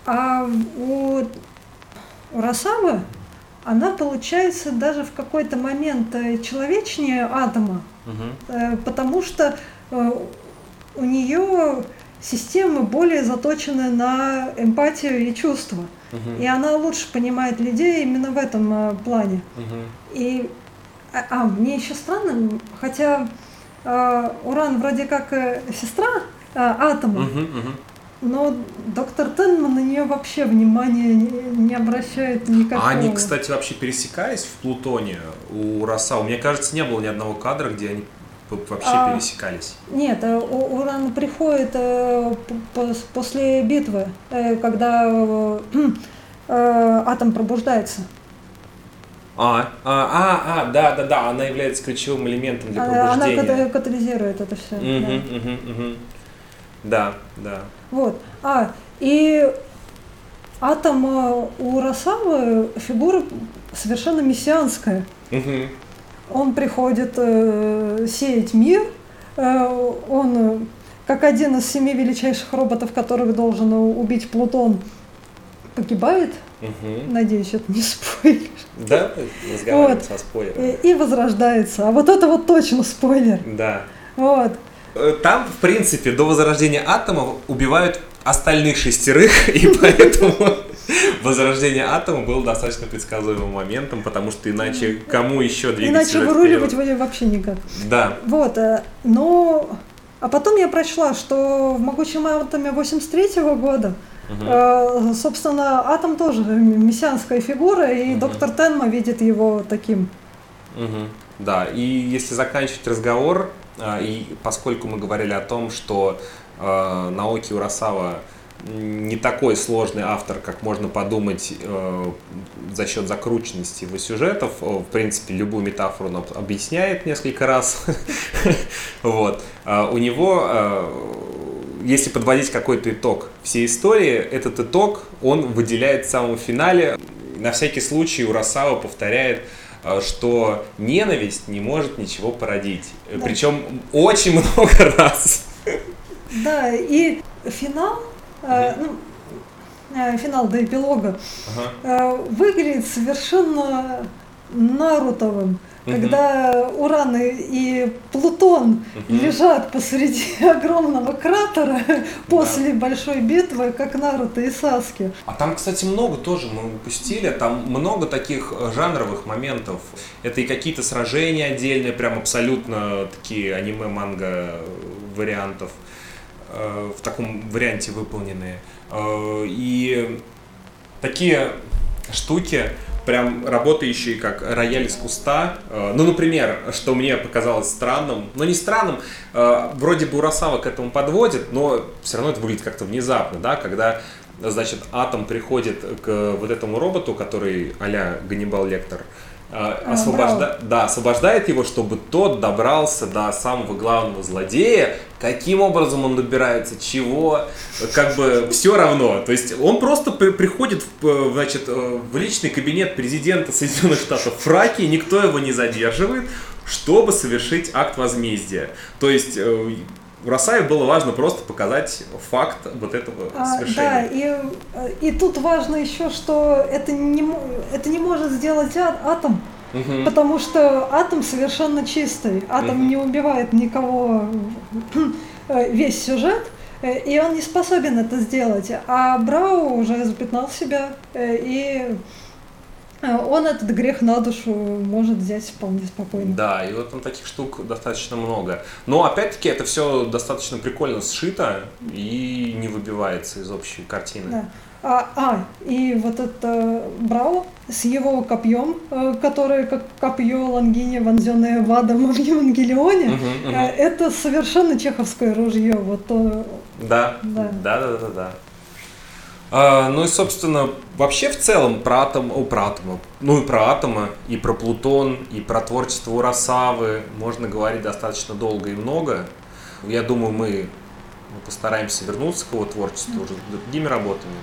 А у, у Росавы она получается даже в какой-то момент человечнее атома, э, потому что у нее системы более заточены на эмпатию и чувства. Мгм. И она лучше понимает людей именно в этом э, плане. Мгм. И а, а, мне еще странно, хотя э, Уран вроде как э, сестра э, атома, Мгм, мгм. но доктор Тенман на нее вообще внимания не, не обращает никакого. А они, кстати, вообще пересекались в Плутоне у Росау? Мне кажется, не было ни одного кадра, где они вообще А. пересекались. Нет, э, Уран приходит э, после битвы, э, когда атом пробуждается. А, а, а, а, да, да, да, она является ключевым элементом для Она, она пробуждения. ката- катализирует это все. Мгм, мгм, мгм. Да, да. Вот. А, и атом у Росавы фигура совершенно мессианская. Мгм. Он приходит э, сеять мир, э, он э, как один из семи величайших роботов, которых должен убить Плутон, погибает. Мгм. Надеюсь, это не спойлер. Да, разговариваем Вот. со спойлером. И, и возрождается. А вот это вот точно спойлер. Да. Вот. Э, Там, в принципе, до возрождения атома убивают остальных шестерых, и поэтому возрождение атома было достаточно предсказуемым моментом, потому что иначе кому еще двигать Иначе выруливать вообще никак. Да. Вот. э, Но... А потом я прочла, что в «Могучем атоме» 83 года. Э, Собственно, Атом тоже мессианская фигура, и Мгм. доктор Тенма видит его таким. Мгм. Да, и если заканчивать разговор, а, и поскольку мы говорили о том, что э, Наоки Урасава не такой сложный автор, как можно подумать э, за счет закрученности его сюжетов. В принципе, любую метафору он объясняет несколько раз. Вот. А у него, э, если подводить какой-то итог всей истории, этот итог он выделяет в самом финале. На всякий случай Урасава повторяет, э, что ненависть не может ничего породить. Да. Причем очень много раз. Да, и финал Э, ну, э, финал до эпилога, ага. Э, выглядит совершенно Нарутовым, угу. когда Уран и Плутон угу. лежат посреди огромного кратера после да. большой битвы, как Наруто и Саски. А там, кстати, много тоже мы упустили, там много таких жанровых моментов. Это и какие-то сражения отдельные, прям абсолютно такие аниме-манго вариантов. Э, в таком варианте выполненные. Э, и такие штуки, прям работающие как рояль из куста. Э, ну, например, что мне показалось странным, но не странным, вроде бы Урасава к этому подводит, но все равно это выглядит как-то внезапно, да, когда значит, Атом приходит к вот этому роботу, который а-ля Ганнибал Лектор, освобожда... да, освобождает его, чтобы тот добрался до самого главного злодея. Каким образом он добирается, чего, как бы все равно. То есть он просто при приходит в, э, значит, э, в личный кабинет президента Соединенных Штатов Фраки, никто его не задерживает, чтобы совершить акт возмездия. То есть э, в Росаве было важно просто показать факт вот этого а, совершения. Да, и, и тут важно еще, что это не, это не может сделать а, атом, угу. потому что атом совершенно чистый. Атом угу. не убивает никого э, весь сюжет, э, и он не способен это сделать. А Брау уже запятнал себя э, и Э, он этот грех на душу может взять вполне спокойно. Да, и вот там таких штук достаточно много. Но опять-таки это все достаточно прикольно сшито и не выбивается из общей картины. Да. А, а, и вот это Брау с его копьем, э, которое как копье Лангини, вонзенное в Адам в Евангелионе, угу, угу. это совершенно чеховское ружье. Вот то... Да, да, да, да, да. да. А, ну и, собственно, вообще в целом про атом, о, про атома, ну и про атома, и про Плутон, и про творчество Урасавы можно говорить достаточно долго и много. Я думаю, мы постараемся вернуться к его творчеству уже другими работами.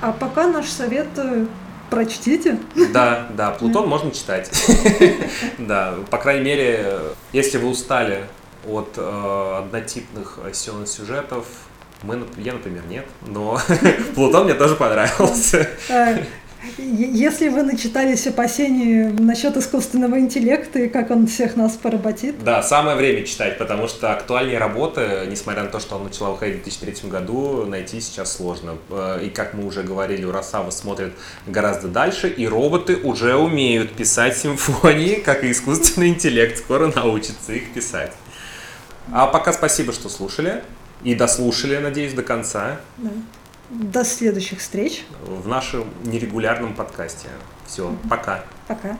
А пока наш совет э, прочтите. Да, да, Плутон можно читать. Да, по крайней мере, если вы устали от э, однотипных сюжетов, мы, я, например, нет, но Плутон мне тоже понравился. Если вы начитались опасений насчет искусственного интеллекта и как он всех нас поработит. Да, самое время читать, потому что актуальнее работы, несмотря на то, что он начала выходить в 2003 году, найти сейчас сложно. Э, и как мы уже говорили, Урасава смотрит гораздо дальше, и роботы уже умеют писать симфонии, как и искусственный интеллект скоро научится их писать. А пока спасибо, что слушали. И дослушали, надеюсь, до конца. Да. До следующих встреч. В нашем нерегулярном подкасте. Все, пока. Пока.